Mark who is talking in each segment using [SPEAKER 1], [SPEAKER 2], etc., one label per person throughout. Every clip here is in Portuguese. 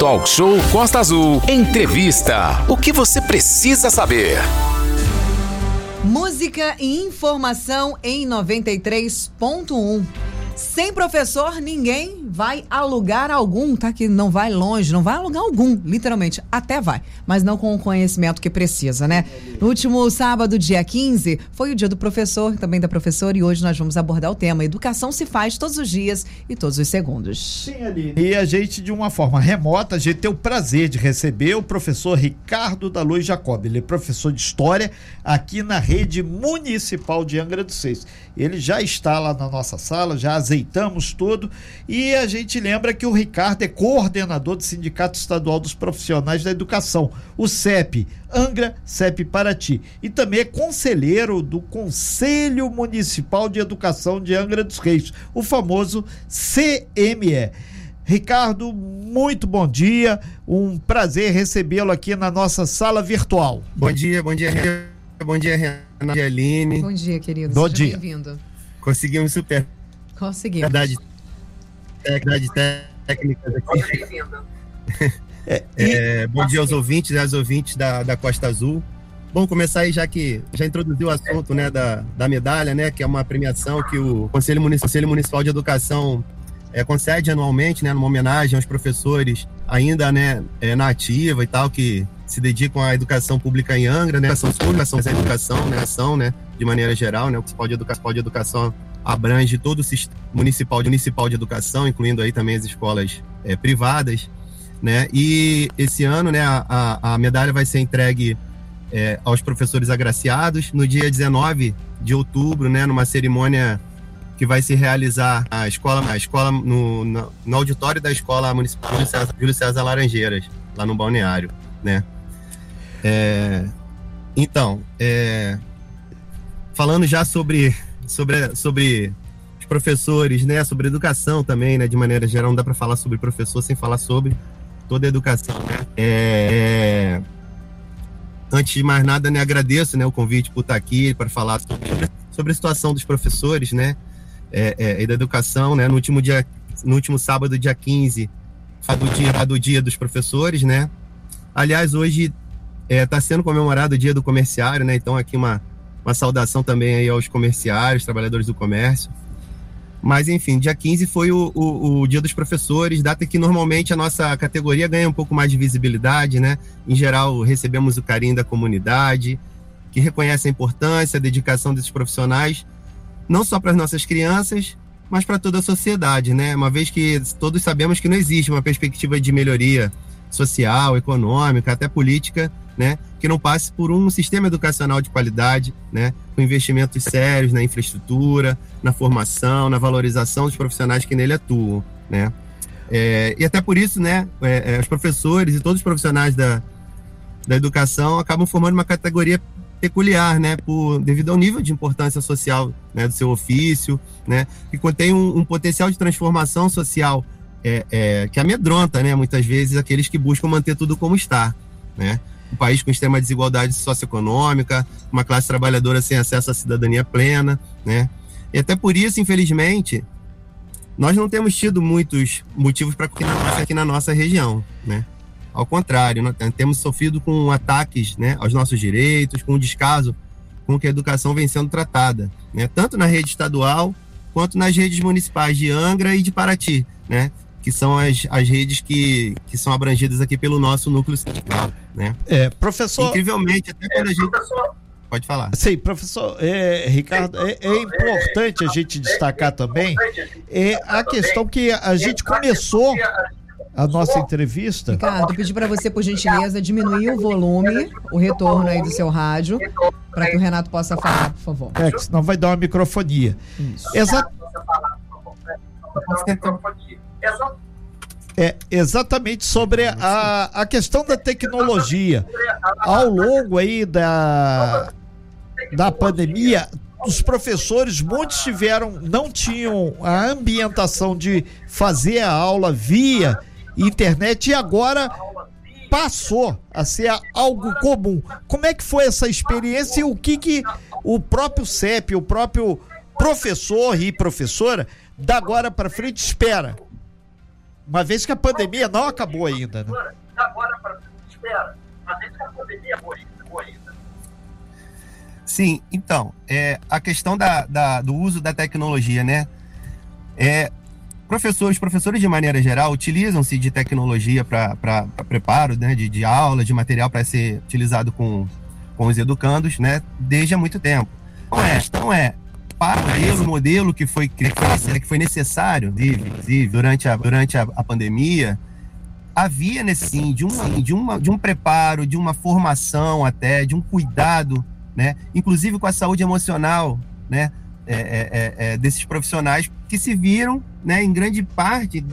[SPEAKER 1] Talk Show Costa Azul. Entrevista. O que você precisa saber?
[SPEAKER 2] Música e informação em 93.1. Sem professor, ninguém vai alugar algum, tá? Que não vai longe, não vai alugar algum, literalmente. Até vai, mas não com o conhecimento que precisa, né? No último sábado, dia 15, foi o dia do professor, também da professora, e hoje nós vamos abordar o tema Educação se faz todos os dias e todos os segundos.
[SPEAKER 3] Sim, Aline. E a gente, de uma forma remota, a gente tem o prazer de receber o professor Ricardo da Luz Jacob. Ele é professor de História aqui na rede municipal de Angra dos Seis. Ele já está lá na nossa sala, já azeitamos tudo e a gente lembra que o Ricardo é coordenador do Sindicato Estadual dos Profissionais da Educação, o CEP, Angra CEP Paraty, e também é conselheiro do Conselho Municipal de Educação de Angra dos Reis, o famoso CME. Ricardo, muito bom dia. Um prazer recebê-lo aqui na nossa sala virtual.
[SPEAKER 4] Bom dia, bom dia, bom dia, Renato e Aline.
[SPEAKER 2] Bom dia, querido.
[SPEAKER 3] Bom dia.
[SPEAKER 2] Bem-vindo.
[SPEAKER 4] Conseguimos super.
[SPEAKER 2] Conseguimos.
[SPEAKER 4] Verdade, técnicas aqui.
[SPEAKER 3] É,
[SPEAKER 4] É, bom dia aos ouvintes e às ouvintes da, da Costa Azul. Bom, começar aí já que já introduziu o assunto né, da, da medalha, né, que é uma premiação que o Conselho Municipal, Conselho Municipal de Educação é, concede anualmente, né, numa homenagem aos professores ainda né, é, na ativa e tal, que se dedicam à educação pública em Angra, né, educação pública, educação, né, ação, né, de maneira geral, né, o Municipal de Educação, de educação abrange todo o sistema municipal municipal de educação, incluindo aí também as escolas é, privadas, né, e esse ano, né, a, a, medalha vai ser entregue é, aos professores agraciados no dia 19 de outubro, né, numa cerimônia que vai se realizar a escola, a escola no, no, no auditório da escola municipal Júlio César, Júlio César Laranjeiras, lá no balneário, né? É, então, é, falando já sobre, sobre, sobre os professores, né, sobre educação também, né, de maneira geral, não dá para falar sobre professor sem falar sobre toda a educação, né? É, antes de mais nada, né, agradeço, né, o convite por estar aqui para falar sobre, a situação dos professores, né, é, é, e da educação, né, no último dia, no último sábado, dia 15, do dia, do dia dos professores, né, aliás, hoje está sendo comemorado o dia do comerciário, né, então aqui uma, uma saudação também aí aos comerciários, trabalhadores do comércio, mas, enfim, dia 15 foi o, o, o, Dia dos Professores, data que normalmente a nossa categoria ganha um pouco mais de visibilidade, né? Em geral, recebemos o carinho da comunidade, que reconhece a importância, a dedicação desses profissionais, não só para as nossas crianças, mas para toda a sociedade, né? Uma vez que todos sabemos que não existe uma perspectiva de melhoria social, econômica, até política, né, que não passe por um sistema educacional de qualidade, né, com investimentos sérios na infraestrutura, na formação, na valorização dos profissionais que nele atuam, né. É, e até por isso, né, é, é, os professores e todos os profissionais da, da educação acabam formando uma categoria peculiar, né, por, devido ao nível de importância social né, do seu ofício, né, que contém um, um potencial de transformação social é, é, que amedronta, né, muitas vezes, aqueles que buscam manter tudo como está, né? Um país com extrema desigualdade socioeconômica, uma classe trabalhadora sem acesso à cidadania plena, né? E até por isso, infelizmente, nós não temos tido muitos motivos para aqui na nossa região, né? Ao contrário, nós temos sofrido com ataques né, aos nossos direitos, com o descaso com que a educação vem sendo tratada, né? tanto na rede estadual quanto nas redes municipais de Angra e de Paraty, né? Que são as, as redes que, que são abrangidas aqui pelo nosso núcleo sindical, né?
[SPEAKER 3] É, professor...
[SPEAKER 4] Incrivelmente, até quando a gente... Pode falar.
[SPEAKER 3] Sim, professor é, Ricardo, é, é, importante a gente destacar também é a questão que a gente começou a nossa entrevista.
[SPEAKER 2] Ricardo, pedir para você, por gentileza, diminuir o volume, o retorno aí do seu rádio, para que o Renato possa falar, por favor.
[SPEAKER 3] É, que senão vai dar uma microfonia.
[SPEAKER 2] Isso.
[SPEAKER 3] Exa é exatamente sobre a, a questão da tecnologia. Ao longo aí da, da pandemia, os professores, muitos tiveram, não tinham a ambientação de fazer a aula via internet e agora passou a ser algo comum. Como é que foi essa experiência e o que, que o próprio CEP, o próprio professor e professora, da agora para frente espera? Uma vez que a pandemia não acabou ainda, né?
[SPEAKER 5] Agora, para espera, uma vez que a pandemia acabou ainda.
[SPEAKER 4] Sim, então, é, a questão da, da, do uso da tecnologia, né? É, professores, professores de maneira geral utilizam-se de tecnologia para preparo né, de, de aula, de material para ser utilizado com, com os educandos, né? Desde há muito tempo. Não é, não é para o modelo que foi que foi necessário, inclusive, durante a, durante a, a pandemia, havia nesse sim de um, de, uma, de um preparo, de uma formação até, de um cuidado né? Inclusive com a saúde emocional, né? É, é, é, é, desses profissionais que se viram, né? Em grande parte,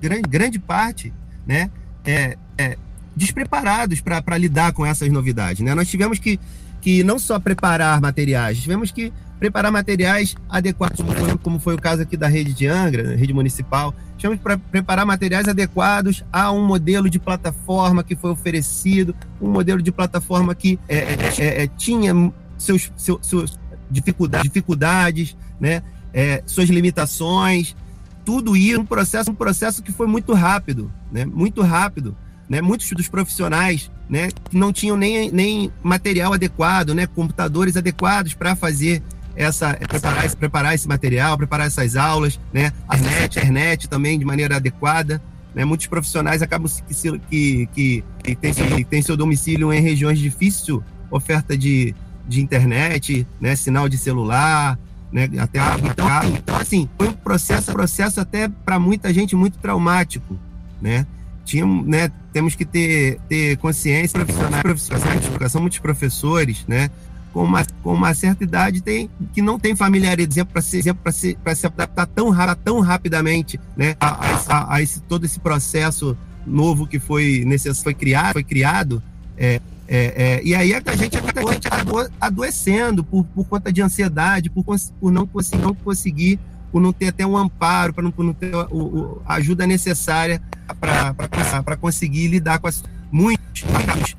[SPEAKER 4] grande, grande parte, né? É, é, despreparados para lidar com essas novidades, né? Nós tivemos que, que não só preparar materiais, tivemos que preparar materiais adequados, como foi, o caso aqui da rede de Angra, rede municipal. Tivemos para preparar materiais adequados a um modelo de plataforma que foi oferecido, um modelo de plataforma que é, é, é, é tinha seus, seus, seus dificuldades, dificuldades né? É, suas limitações, tudo isso um processo, um processo que foi muito rápido, né? Muito rápido, né? Muitos dos profissionais, né? Não tinham nem, nem material adequado, né? Computadores adequados para fazer essa preparar, esse, preparar esse material, preparar essas aulas, né? A internet, a internet também de maneira adequada. Né? Muitos profissionais acabam que, que, que, que tem, que tem seu domicílio em regiões de difícil oferta de, de internet, né? Sinal de celular, né? Até então, então assim foi um processo, processo até para muita gente muito traumático, né? Tinha, né, temos que ter, ter consciência profissionais, profissionais de educação, muitos professores, né, com uma, com uma certa idade tem, que não tem familiaridade para se, se, se adaptar tão, tão rapidamente né, a, a, a, esse, todo esse processo novo que foi, foi criado, foi criado é, é, é, e aí a gente acabou, a gente acabou adoecendo por, por conta de ansiedade, por, por não, conseguir, não conseguir, por não ter até um amparo, para não, não ter a ajuda necessária para conseguir lidar com as, muitos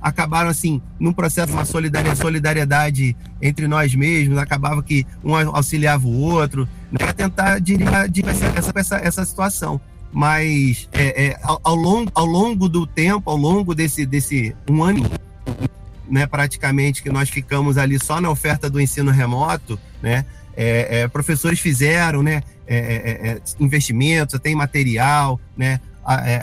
[SPEAKER 4] acabaram assim num processo uma solidariedade entre nós mesmos acabava que um auxiliava o outro né, tentar dirigir essa, essa, essa situação. Mas é, é, ao, ao, longo, ao longo do tempo ao longo desse, desse um ano né, praticamente que nós ficamos ali só na oferta do ensino remoto né é, é professores fizeram né é, é, investimentos tem material né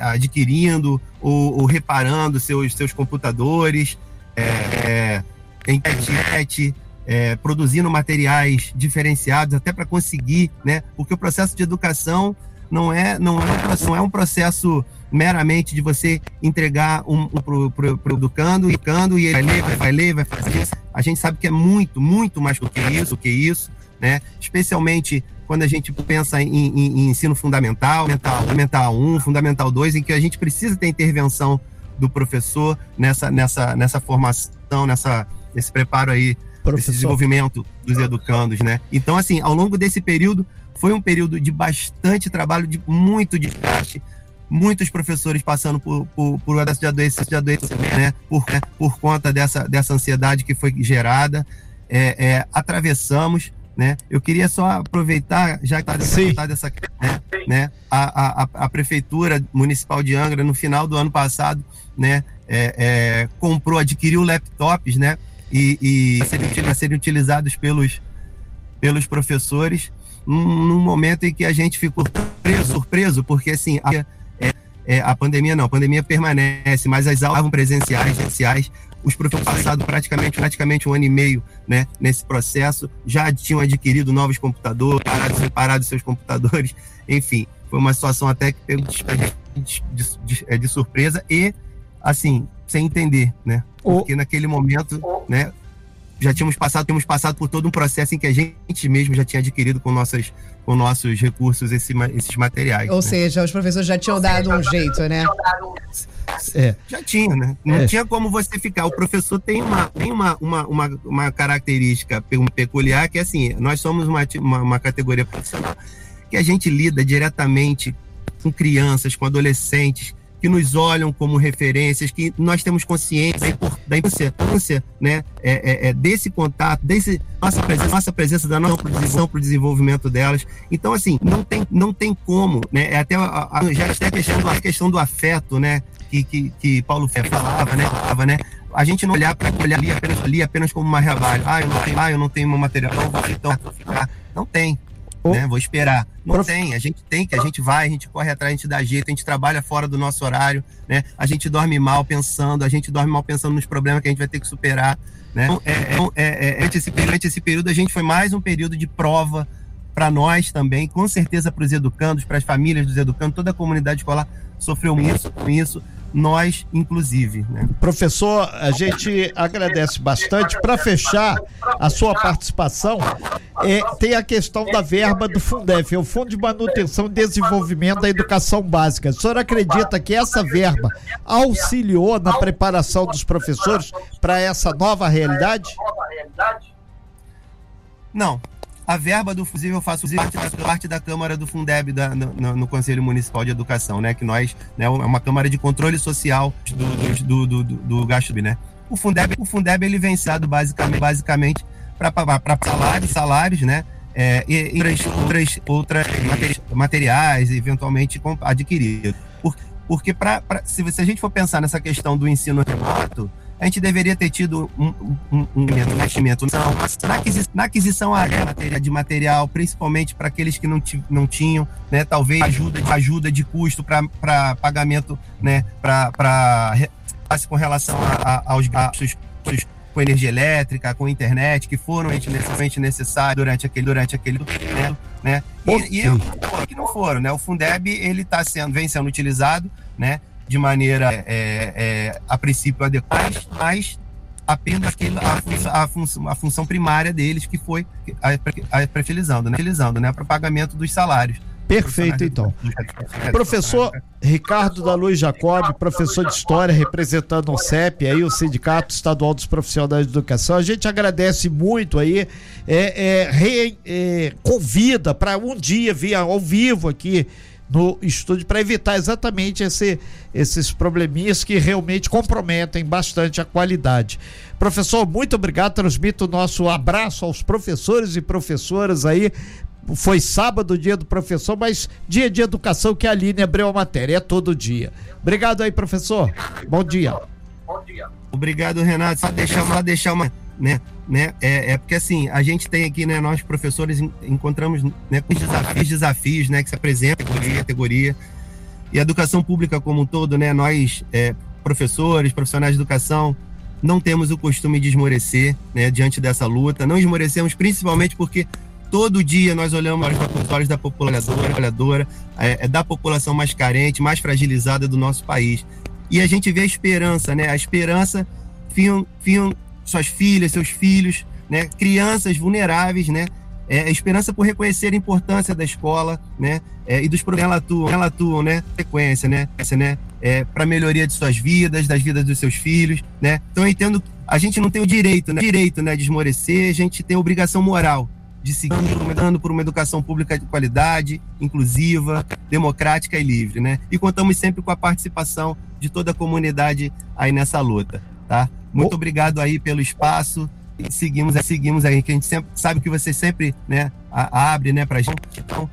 [SPEAKER 4] adquirindo ou, ou, reparando seus, seus computadores, é, é, internet, é, produzindo materiais diferenciados até para conseguir, né? Porque o processo de educação não é não é, não é um processo meramente de você entregar um, um pro, pro, educando, educando e ele vai ler, vai, ler, vai fazer. A gente sabe que é muito, muito mais do que isso, do que isso, né? Especialmente quando a gente pensa em, em, em ensino fundamental, fundamental 1, fundamental 2, em que a gente precisa ter intervenção do professor nessa, nessa, nessa formação, nessa, nesse preparo aí, professor. esse desenvolvimento dos educandos, né? Então, assim, ao longo desse período, foi um período de bastante trabalho, de muito desgaste, muitos professores passando por, por, por de adoecimento, de adoecimento né? Por, né? por conta dessa, dessa ansiedade que foi gerada. É, é, atravessamos, né? Eu queria só aproveitar, já que está dessa né, né, a, a, a, Prefeitura Municipal de Angra, no final do ano passado, né, é, é, comprou, adquiriu laptops, né, e, e serem, serem utilizados pelos, pelos professores, num, num, momento em que a gente ficou surpreso, surpreso porque assim, a, é, é, a pandemia não, a pandemia permanece, mas as aulas presenciais, presenciais os professores passaram praticamente, praticamente um ano e meio né, nesse processo, já tinham adquirido novos computadores, parados, separados seus computadores, enfim, foi uma situação até que pegou de, de, de, é, de, surpresa e, assim, sem entender, né? Porque naquele momento, né, já tínhamos passado, temos passado por todo um processo em que a gente mesmo já tinha adquirido com nossas com nossos recursos esse, esses materiais.
[SPEAKER 2] Ou né? seja, os professores já tinham dado um jeito, né?
[SPEAKER 4] É. Já tinha, né? Não é. tinha como você ficar. O professor tem uma, tem uma, uma, uma, uma característica peculiar que é assim, nós somos uma, uma, uma categoria profissional que a gente lida diretamente com crianças, com adolescentes, que nos olham como referências, que nós temos consciência da importância né, é, é, é, desse contato, desse nossa presença, nossa presença da nossa posição para o desenvolvimento delas. Então, assim, não tem, não tem como, né? É até a, a, já até a questão, do, a questão do afeto, né? Que, que, que Paulo Fé falava, né? Falava, né? a gente não olhar para olhar ali apenas, ali apenas como uma revalho. Ah, eu não tenho, ah, eu não tenho meu material, não então. Não tem. Né? Vou esperar. Não Prof... tem, a gente tem que, a gente vai, a gente corre atrás, a gente dá jeito, a gente trabalha fora do nosso horário, né? A gente dorme mal pensando, a gente dorme mal pensando nos problemas que a gente vai ter que superar, né? Então, é, é, é, é esse, durante esse período a gente foi mais um período de prova para nós também, com certeza para os educandos, para as famílias dos educandos, toda a comunidade escolar sofreu isso, com isso nós, inclusive. Né?
[SPEAKER 3] Professor, a gente agradece bastante. Para fechar a sua participação, é, tem a questão da verba do Fundef, é o Fundo de Manutenção e Desenvolvimento da Educação Básica. O senhor acredita que essa verba auxiliou na preparação dos professores para essa nova realidade?
[SPEAKER 4] Não, a verba do fusível eu faço parte da, parte da Câmara do Fundeb da, no, no, Conselho Municipal de Educação, né? Que nós, né, é uma Câmara de Controle Social do, do, do, do, do gasto, né? O Fundeb, o Fundeb ele vem sendo basicamente, basicamente para salários, salários, né? É, e, e outras, outras materiais, eventualmente adquiridos. Porque, pra, pra, se, se a gente for pensar nessa questão do ensino remoto, a gente deveria ter tido um, um, um investimento na aquisição, na aquisição de material, principalmente para aqueles que não, não tinham, né, talvez ajuda de, ajuda de custo para pagamento, né, para com relação a, a, aos gastos com energia elétrica, com internet, que foram necessariamente necessários durante aquele, durante aquele tempo, né? E, e que não foram, né? O Fundeb ele está sendo, vem sendo utilizado, né? de maneira é, é, a princípio adequada, mas apenas aquele, a, a, função, a função primária deles, que foi a, a preferizando, né? né? para o pagamento dos salários.
[SPEAKER 3] Perfeito, então. Professor Ricardo da Luz Jacob, professor de História, representando o CEP, aí, o Sindicato Estadual dos Profissionais de Educação. A gente agradece muito aí, é, é, re, é convida para um dia vir ao vivo aqui no estúdio para evitar exatamente esse, esses probleminhas que realmente comprometem bastante a qualidade. Professor, muito obrigado. Transmito o nosso abraço aos professores e professoras aí. Foi sábado, dia do professor, mas dia de educação que a Aline abriu a matéria, é todo dia. Obrigado aí, professor. Bom dia.
[SPEAKER 4] Bom dia. Obrigado, Renato. Só deixar, só deixar uma né? né? É, é, porque assim, a gente tem aqui, né, nós professores encontramos né, com desafios, desafios, né, que se apresentam categoria, categoria. E a educação pública como um todo, né, nós é, professores, profissionais de educação, não temos o costume de esmorecer, né, diante dessa luta. Não esmorecemos principalmente porque todo dia nós olhamos os olhos da população trabalhadora, é, é, da população mais carente, mais fragilizada do nosso país. E a gente vê a esperança, né? A esperança fiam, fiam suas filhas, seus filhos, né? crianças vulneráveis, né? É, esperança por reconhecer a importância da escola, né? É, e dos programas que ela atuam, ela atuam, né? Sequência, né? Essa, né? É, para melhoria de suas vidas, das vidas dos seus filhos, né? Então eu entendo, a gente não tem o direito, né? Direito, né? De esmorecer, a gente tem a obrigação moral de seguir dando por uma educação pública de qualidade, inclusiva, democrática e livre, né? E contamos sempre com a participação de toda a comunidade aí nessa luta, tá? Muito obrigado aí pelo espaço. E seguimos, seguimos aí, que a gente sempre sabe que você sempre né, abre né, pra gente. Então,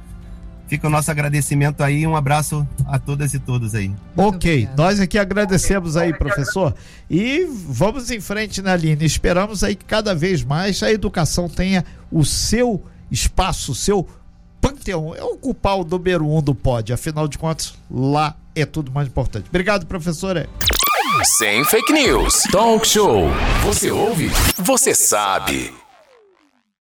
[SPEAKER 4] fica o nosso agradecimento aí. Um abraço a todas e todos aí.
[SPEAKER 3] Ok, nós aqui agradecemos aí, professor. E vamos em frente na linha. Esperamos aí que cada vez mais a educação tenha o seu espaço, o seu panteão. É ocupar o número um do pódio. Afinal de contas, lá é tudo mais importante. Obrigado, professora.
[SPEAKER 1] Sem fake news. Talk show. Você ouve? Você sabe.